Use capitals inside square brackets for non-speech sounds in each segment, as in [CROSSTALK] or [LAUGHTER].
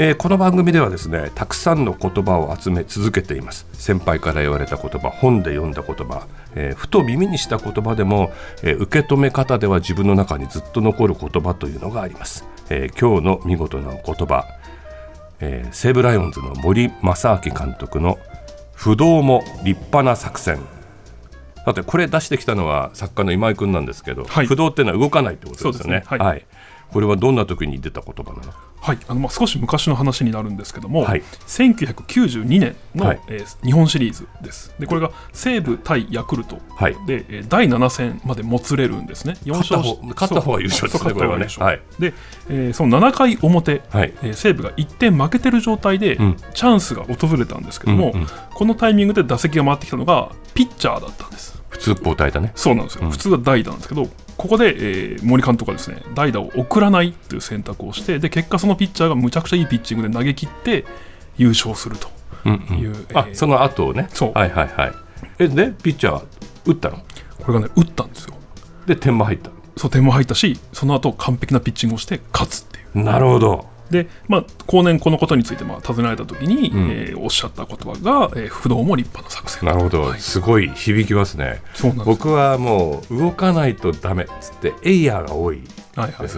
えー、この番組ではですねたくさんの言葉を集め続けています。先輩から言われた言葉本で読んだ言葉、えー、ふと耳にした言葉でも、えー、受け止め方では自分の中にずっと残る言葉というのがあります、え今日の見事な言葉、え西武ライオンズの森正明監督の不動も立派な作戦。さてこれ出してきたのは作家の今井君なんですけど、はい、不動っていうのは動かないってことですよね。ね。はい、はいこれはどんな時に出た言葉なの？はいあのまあ少し昔の話になるんですけども、はい、1992年の、はい、えー、日本シリーズです。でこれが西武対ヤクルトで、はい、え第7戦までもつれるんですね。4勝勝った方が優勝ですねこれはね、はい、で、えー、その7回表、はい、えー、西武が1点負けてる状態で、うん、チャンスが訪れたんですけども、うんうん、このタイミングで打席が回ってきたのがピッチャーだったんです。普通交代だね。そうなんですよ、うん、普通は代打なんですけどここで、えー、森監督はですね代打を送らないという選択をしてで結果そのピッチャーがむちゃくちゃいいピッチングで投げ切って優勝するという、うん。うん、えー、あその後をね。そう。はいはいはい。えでピッチャー打ったの？これがね打ったんですよ。で点も入った。そう点も入ったしその後完璧なピッチングをして勝つっていう。なるほどで、まあ、後年このことについてまあ尋ねられた時に、うん、えー、おっしゃった言葉が、えー、不動も立派な作戦なるほど、はい、すごい響きますね。僕はもう動かないとダメっつってエイヤーが多いですね、はいはい、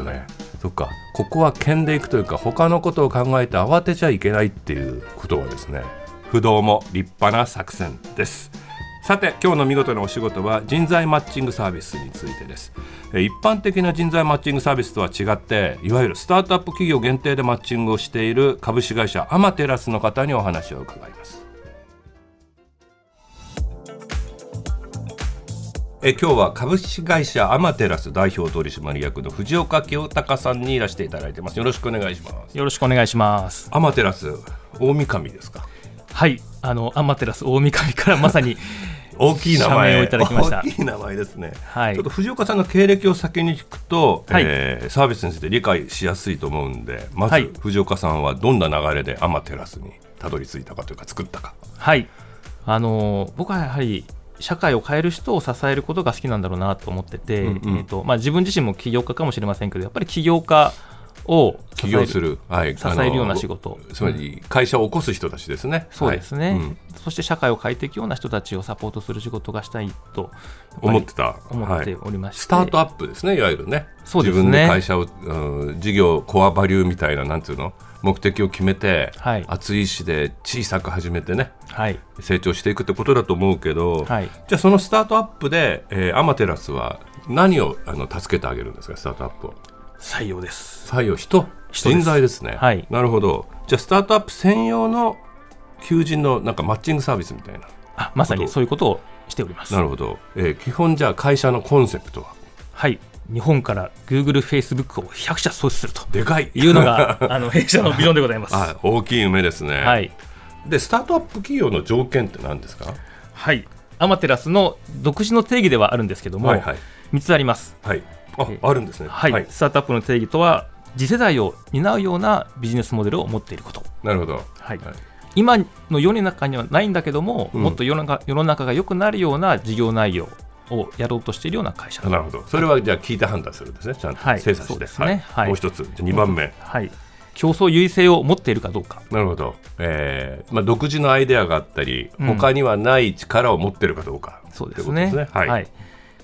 そっか。ここは剣でいくというか他のことを考えて慌てちゃいけないっていうことはですね。不動も立派な作戦ですさて今日の見事なお仕事は人材マッチングサービスについてです。一般的な人材マッチングサービスとは違っていわゆるスタートアップ企業限定でマッチングをしている株式会社アマテラスの方にお話を伺います。え今日は株式会社アマテラス代表取締役の藤岡清隆さんにいらしていただいてます。よろしくお願いします。よろしくお願いします。アマテラス大神ですか？はい。あのアマテラス大神からまさに大きい名前。をいただきました。大きい名前ですね、はい、ちょっと藤岡さんの経歴を先に聞くと、はい、えー、サービスについて理解しやすいと思うんでまず藤岡さんはどんな流れでアマテラスにたどり着いたかというか作ったか。はい。あの僕はやはり社会を変える人を支えることが好きなんだろうなと思ってて、うんうん、えーとまあ、自分自身も起業家かもしれませんけどやっぱり起業家を起業する、はい、支えるような仕事。つまり会社を起こす人たちですね、そうですね、はい。うん、そして社会を変えていくような人たちをサポートする仕事がしたいと思ってた。思っておりまして、はい、スタートアップですねいわゆるね。そうですね。自分で会社を、うん、事業コアバリューみたいななんていうの？目的を決めて、はい、熱い意志で小さく始めてね、はい、成長していくってことだと思うけど、はい、じゃあそのスタートアップで、えー、アマテラスは何をあの助けてあげるんですかスタートアップを？採用です。採用人人材ですね。はい。なるほど。じゃあスタートアップ専用の求人のなんかマッチングサービスみたいな。あまさにそういうことをしております。なるほど、えー、基本じゃあ会社のコンセプトは？はい。日本から Google、Facebook を100社創出すると。でかい。いうのが [LAUGHS] あの弊社のビジョンでございます。あ大きい夢ですね。はい。でスタートアップ企業の条件って何ですか？はい。アマテラスの独自の定義ではあるんですけども、はいはい、3つあります。はいああるんですね、はい、はい、スタートアップの定義とは次世代を担うようなビジネスモデルを持っていること。なるほど、はい、はい、今の世の中にはないんだけども、うん、もっと世の中世の中が良くなるような事業内容をやろうとしているような会社。なるほど。それはじゃあ聞いて判断するんですね。ちゃんと精査して、はい、ですね、はい、もう一つ。じゃ2番目、はい。競争優位性を持っているかどうか。なるほど、えーまあ、独自のアイデアがあったり、うん、他にはない力を持っているかどうか。そうですね、ね、はい、はい、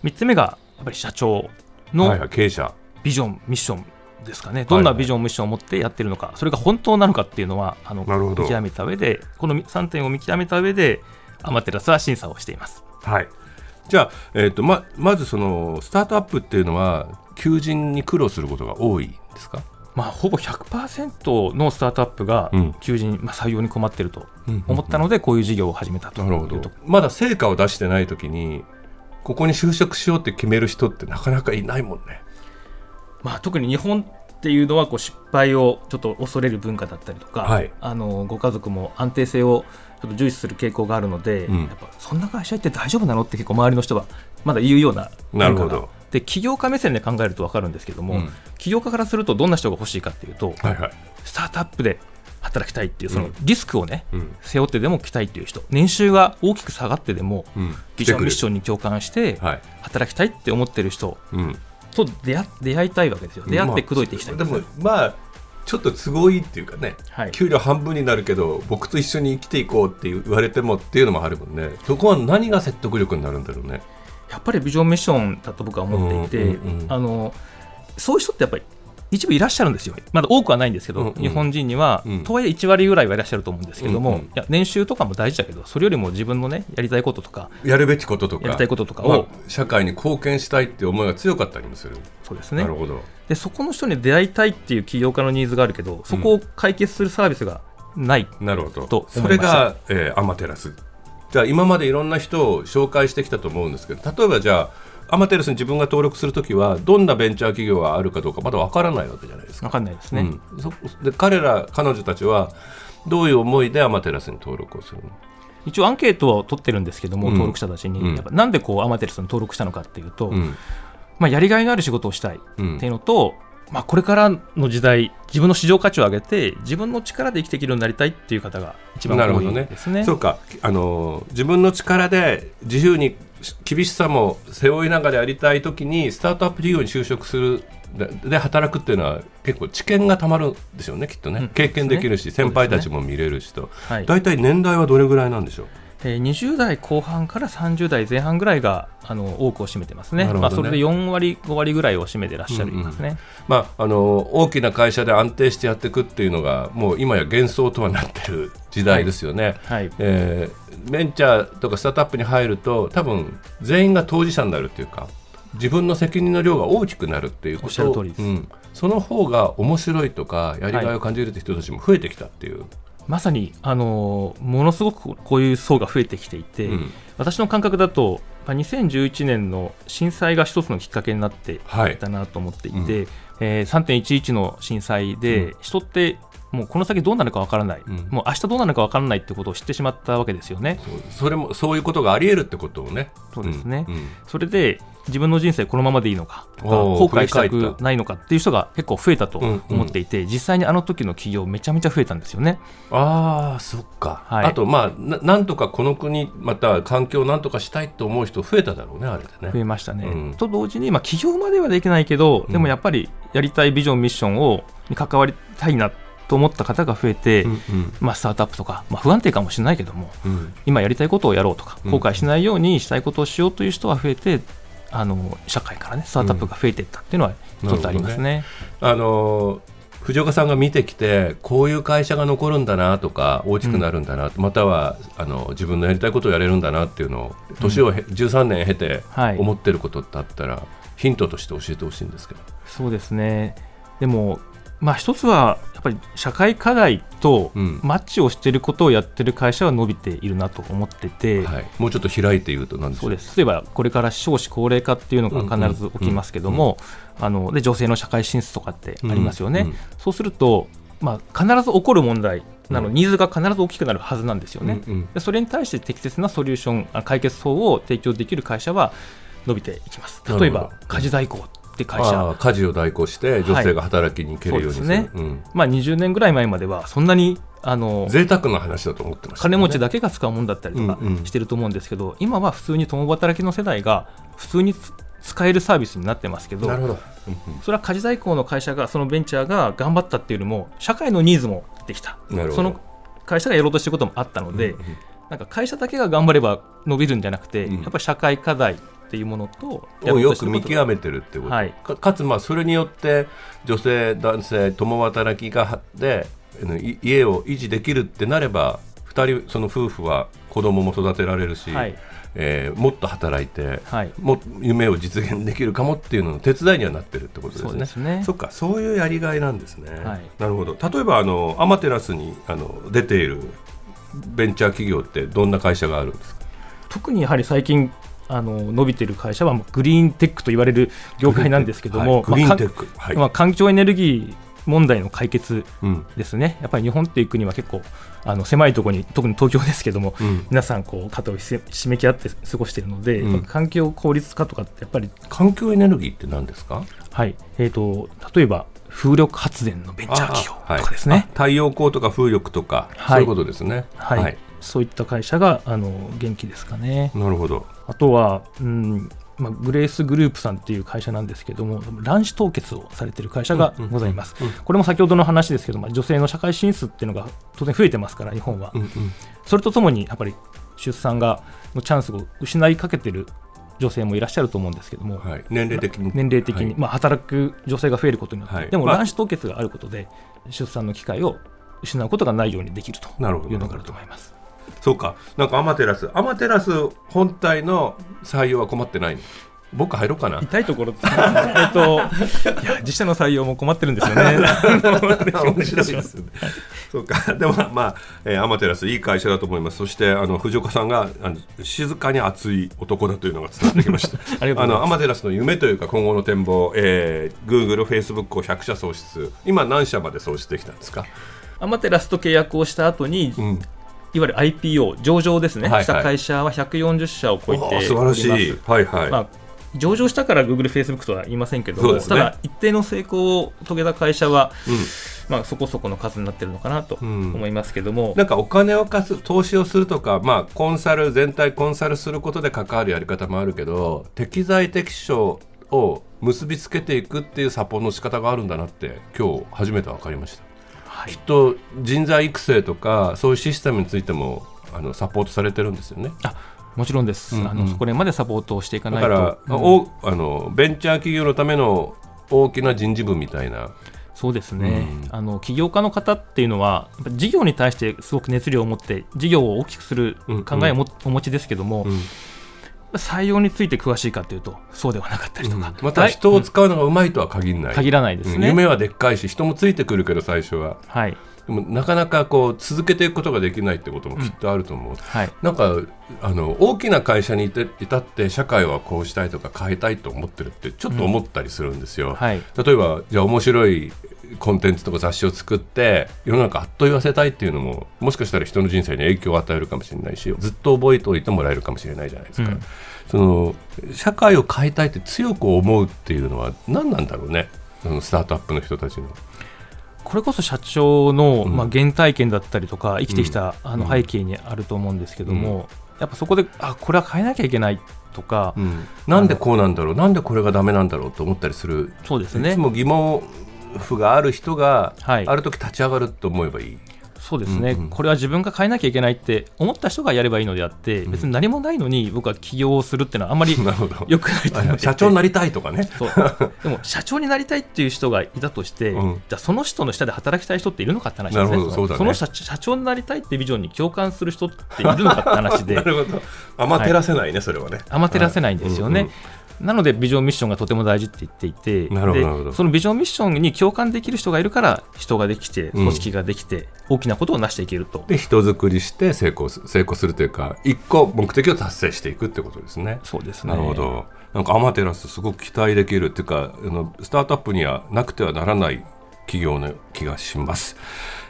3つ目がやっぱり社長の経営者。ビジョン、ミッションですかね、どんなビジョン、ミッションを持ってやってるのか、それが本当なのかっていうのは、あの見極めた上で、この3点を見極めた上で、アマテラスは審査をしています。はい。じゃあ、えーとままずそのスタートアップっていうのは、求人に苦労することが多いですか？まあ、ほぼ100%のスタートアップが求人、うん、まあ、採用に困っていると思ったので、こういう事業を始めたとなるほど。まだ成果を出してないときに、ここに就職しようって決める人ってなかなかいないもんね。まあ、特に日本っていうのはこう失敗をちょっと恐れる文化だったりとか、はい、あのご家族も安定性をちょっと重視する傾向があるので、うん、やっぱそんな会社って大丈夫なのって結構周りの人はまだ言うようななるほど。で起業家目線で考えると分かるんですけども、うん、起業家からするとどんな人が欲しいかっていうと、はいはい、スタートアップで働きたいっていうそのリスクをね、うん、背負ってでも来たいっていう人。年収が大きく下がってでも、うん、ビジョンミッションに共感して働きたいって思ってる人と出会出会いたいわけですよ。出会って口説いていきたいまあ、でもまあちょっと都合いいっていうかね、はい、給料半分になるけど僕と一緒に生きていこうって言われてもっていうのもあるもんね。そこは何が説得力になるんだろうね。やっぱりビジョンミッションだと僕は思っていて、うんうんうん、あのそういう人ってやっぱり一部いらっしゃるんですよ、まだ多くはないんですけど、うんうん、日本人には、うん、とはいえ1割ぐらいはいらっしゃると思うんですけども、うんうん、いや年収とかも大事だけど、それよりも自分のね、やりたいこととか、やるべきこととか、やりたいこととかを、まあ、社会に貢献したいっていう思いが強かったりもする。そうですね。なるほど。でそこの人に出会いたいっていう起業家のニーズがあるけど、そこを解決するサービスがない、うん、なるほど。とそれが、えー、アマテラス。じゃあ、今までいろんな人を紹介してきたと思うんですけど、例えばじゃあ、アマテラスに自分が登録するときはどんなベンチャー企業があるかどうかまだ分からないわけじゃないですか。分かんないですね、うん、で彼ら彼女たちはどういう思いでアマテラスに登録をするの？一応アンケートを取ってるんですけども、うん、登録者たちに、うん、やっぱなんでこうアマテラスに登録したのかっていうと、うん、まあ、やりがいのある仕事をしたいっていうのと、まあ、これからの時代自分の市場価値を上げて自分の力で生きていけるようになりたいっていう方が一番多いですね。ね。そうか。あの自分の力で自由に厳しさも背負いながらやりたい時にスタートアップ企業に就職するで働くっていうのは結構知見がたまるんですよねきっとね、うん、経験できるし、ね、先輩たちも見れるしと、はい、大体年代はどれぐらいなんでしょう？えー、20代後半から30代前半ぐらいがあの多くを占めてますね、ね。まあ、それで4割、5割ぐらいを占めてらっしゃるますね、うんうん、まあ、あの大きな会社で安定してやっていくっていうのが、もう今や幻想とはなってる時代ですよね、はい。はい、えー、ベンチャーとかスタートアップに入ると、多分全員が当事者になるっていうか、自分の責任の量が大きくなるっていうこと。を、うん、その方が面白いとか、やりがいを感じるって人たちも増えてきたっていう。はいまさに、あのものすごくこういう層が増えてきていて、うん、私の感覚だと、2011年の震災が一つのきっかけになってい。たなと思っていて、はいうん、えー、3.11の震災で、人ってもうこの先どうなるかわからない、うん、もう明日どうなるかわからないってことを知ってしまったわけですよね。それもそういうことがあり得るってことをね。そうですね、うんうん、それで自分の人生このままでいいのか後悔したくないのかっていう人が結構増えたと思っていて、うんうん、実際にあの時の企業めちゃめちゃ増えたんですよね。ああそっか、はい、あとまあななんとかこの国また環境をなんとかしたいと思う人増えただろうねあれでね。増えましたね。うん、と同時に、まあ、企業まではできないけどでもやっぱりやりたいビジョンミッションをに関わりたいなと思った方が増えて、うんうん、まあ、スタートアップとか、まあ、不安定かもしれないけども、うん、今やりたいことをやろうとか後悔しないようにしたいことをしようという人は増えてあの社会からねスタートアップが増えていったっていうのは一つありますね。ね。あの藤岡さんが見てきてこういう会社が残るんだなとか大きくなるんだな、うん、またはあの自分のやりたいことをやれるんだなっていうのを年を、うん、13年経て思ってることってあったら、はい、ヒントとして教えてほしいんですけど。そうですね。でもまあ、一つはぱり社会課題とマッチをしていることをやってる会社は伸びているなと思ってて、はい、もうちょっと開いて言うと何でそうです。例えばこれから少子高齢化っていうのが必ず起きますけども、あので女性の社会進出とかってありますよね、うん。うん、そうすると、まあ、必ず起こる問題なの、ニーズが必ず大きくなるはずなんですよね、うんうん、それに対して適切なソリューション解決法を提供できる会社は伸びていきます。例えば家事代行って会社。家事を代行して女性が働きに行けるようにする、はい、ね。うん、まあ、20年ぐらい前まではそんなにあの贅沢な話だと思ってました、ね、金持ちだけが使うものだったりとかしてると思うんですけど、うんうん、今は普通に共働きの世代が普通に使えるサービスになってますけどなるほど、それは家事代行の会社がそのベンチャーが頑張ったっていうよりも社会のニーズもできた。その会社がやろうとしてることもあったので、うんうん、なんか会社だけが頑張れば伸びるんじゃなくて、うん、やっぱり社会課題っていうものとをよく見極めてるってこと、はい、かかつまあそれによって女性男性共働きがで家を維持できるってなれば2人その夫婦は子供も育てられるし、はい、えー、もっと働いて、はい、も夢を実現できるかもっていうのの手伝いにはなってるってことですね。そね。そっかそういうやりがいなんですね。はい、なるほど。例えばあのアマテラスにあの出ているベンチャー企業ってどんな会社があるんですか？特にやはり最近あの伸びている会社はグリーンテックと言われる業界なんですけども、グリーンテック、まあ、環境エネルギ問題の解決ですね、うん、やっぱり日本っていう国は結構あの狭いところに特に東京ですけども、うん、皆さんこう肩を締めき合って過ごしているので、うん、環境効率化とかってやっぱり環境エネルギーって何ですか？はい、えーと、例えば風力発電のベンチャー企業とかですね、はい、太陽光とか風力とか、はい、そういうことですね。はい、はい、そういった会社があの元気ですかね。なるほど。あとは、うんまあ、グレースグループさんっていう会社なんですけども、卵子凍結をされている会社がございます、これも先ほどの話ですけど、まあ、女性の社会進出っていうのが当然増えてますから、日本は。うんうん、それとともに、やっぱり出産がのチャンスを失いかけてる女性もいらっしゃると思うんですけども、はい、年齢的に。年齢的に、はい、まあ、働く女性が増えることによって、はい、でも卵子凍結があることで、出産の機会を失うことがないようにできるというのがあると思います。そうか、なんかアマテラス、アマテラス本体の採用は困ってない僕入ろうかな。痛いところえっと [LAUGHS] いや自社の採用も困ってるんですよね。[LAUGHS] 面白いですね。そうか。[LAUGHS] でもまあ、えー、アマテラスいい会社だと思います。そしてあの藤岡さんがあの静かに熱い男だというのが伝わってきました。あのアマテラスの夢というか今後の展望、えー、Google、Facebook を100社創出。今何社まで創出できたんですか？アマテラスと契約をした後に、うんいわゆる IPO 上場ですね、はいはい、した会社は140社を超えて素晴らしい、はいはい。まあ、上場したから Google、Facebook とは言いませんけども、ね、ただ、一定の成功を遂げた会社は、うん、まあ、そこそこの数になってるのかなと思いますけども、うん、なんかお金を貸す、投資をするとか、まあ、コンサル、全体コンサルすることで関わるやり方もあるけど、適材適所を結びつけていくっていうサポの仕方があるんだなって、今日初めて分かりました。はい、きっと人材育成とか、そういうシステムについてもあのサポートされてるんですよね。あもちろんです、うんうん、あのそこまでサポートをしていかないと。だから、うん、おあのベンチャー企業のための大きな人事部みたいな。そうですね、うん、あの起業家の方っていうのは、事業に対してすごく熱量を持って、事業を大きくする考えを、うん。うん、お持ちですけども、うん、採用について詳しいかというと、そうではなかったりとか、うん、また人を使うのがうまいとは限らない、限らないですね、夢はでっかいし、人もついてくるけど、最初は。はい。でもなかなかこう続けていくことができないってこともきっとあると思う、うん。はい、なんかあの大きな会社にいていたって社会はこうしたいとか変えたいと思ってるってちょっと思ったりするんですよ、うん。はい、例えばじゃあ面白いコンテンツとか雑誌を作って世の中あっと言わせたいっていうのももしかしたら人の人生に影響を与えるかもしれないしずっと覚えておいてもらえるかもしれないじゃないですか、うん、その社会を変えたいって強く思うっていうのは何なんだろうね？そのスタートアップの人たちの。これこそ社長の、まあ、原体験だったりとか生きてきた、あの背景にあると思うんですけども、やっぱそこであこれは変えなきゃいけないとか、うん、なんでこうなんだろう？なんでこれがだめなんだろう？と思ったりする。そうですね。いつも疑問符がある人が、はい、ある時立ち上がると思えばいい。そうですね、うんうん、これは自分が変えなきゃいけないって思った人がやればいいのであって、別に何もないのに僕は起業をするっていうのはあんまり [LAUGHS] よくないと思って社長になりたいとかね。でも社長になりたいっていう人がいたとして、うん、じゃあその人の下で働きたい人っているのかって話ですね。そね。その社長になりたいってビジョンに共感する人っているのかって話で。[LAUGHS] なるほど。甘照らせないね、はい、それはね。甘照らせないんですよね、うんうんなのでビジョンミッションがとても大事って言っていてでそのビジョンミッションに共感できる人がいるから人ができて組織ができて、大きなことを成していけると。で人づくりして成功成功するというか一個目的を達成していくってことですね。そうですねなるほどなんかアマテラスすごく期待できるっていうかあのスタートアップにはなくてはならない企業の気がします。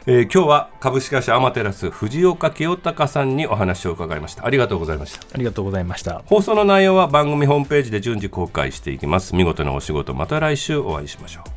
えー、今日は株式会社アマテラス藤岡清隆さんにお話を伺いました。ありがとうございました。ありがとうございました。放送の内容は番組ホームページで順次公開していきます。見事なお仕事また来週お会いしましょう